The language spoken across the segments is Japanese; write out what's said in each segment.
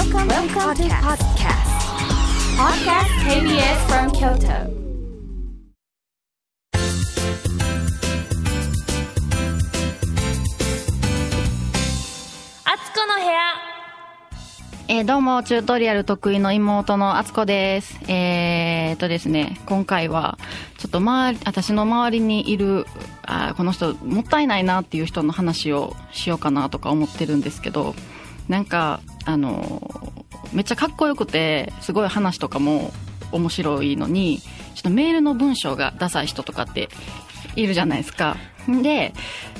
Welcome, Welcome to podcast. Podcast KBS from Kyoto. あつこの部屋えーどうも、チュートリアル得意の妹のあつこです。えーっとですね、今回は、ちょっと周り、私の周りにいる、あーこの人、もったいないなっていう人の話をしようかなとか思ってるんですけど、なんか、あのめっちゃかっこよくて、すごい話とかも面白いのに、ちょっとメールの文章がダサい人とかっているじゃないですか。で、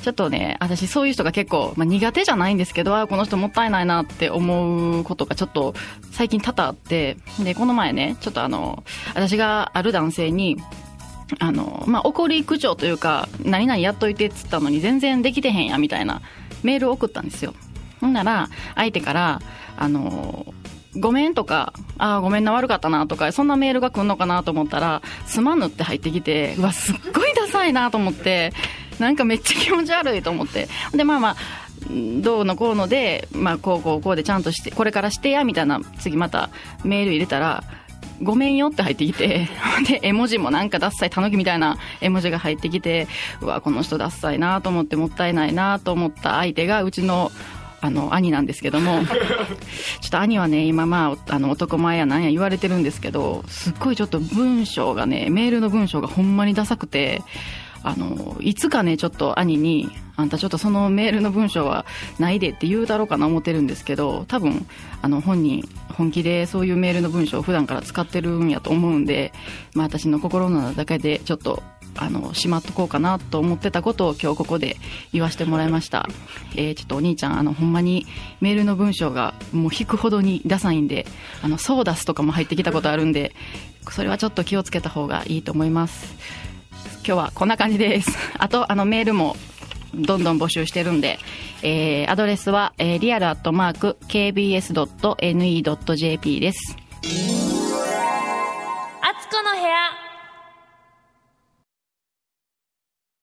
ちょっとね、私そういう人が結構、まあ、苦手じゃないんですけど、あこの人もったいないなって思うことがちょっと最近多々あって、で、この前ね、ちょっとあの、私がある男性に、あの、まあ、怒り口調というか、何々やっといてっつったのに全然できてへんや、みたいなメールを送ったんですよ。ほんなら、相手から、あの、ごめんとか、ああ、ごめんな、悪かったなとか、そんなメールが来るのかなと思ったら、すまぬって入ってきて、うわ、すっごいダサいなと思って、なんかめっちゃ気持ち悪いと思って。で、まあまあ、どうのこうので、まあ、こうこうこうでちゃんとして、これからしてや、みたいな、次またメール入れたら、ごめんよって入ってきて、で、絵文字もなんかダッサい、たぬきみたいな絵文字が入ってきて、うわ、この人ダッサいなと思って、もったいないなと思った相手が、うちの、あの、兄なんですけども、ちょっと兄はね、今まあ、あの、男前やなんや言われてるんですけど、すっごいちょっと文章がね、メールの文章がほんまにダサくて、あの、いつかね、ちょっと兄に、あんたちょっとそのメールの文章はないでって言うだろうかな思ってるんですけど、多分、あの、本人、本気でそういうメールの文章を普段から使ってるんやと思うんで、まあ私の心の中だけでちょっと、あの、しまっとこうかなと思ってたことを今日ここで言わせてもらいました。えーちょっとお兄ちゃん、あの、ほんまにメールの文章がもう引くほどにダサいんで、あの、ソーダスとかも入ってきたことあるんで、それはちょっと気をつけた方がいいと思います。今日はこんな感じです。あと、あの、メールもどんどん募集してるんで、えーアドレスは、えー、リアルアットマーク kbs.ne.jp です。あつこの部屋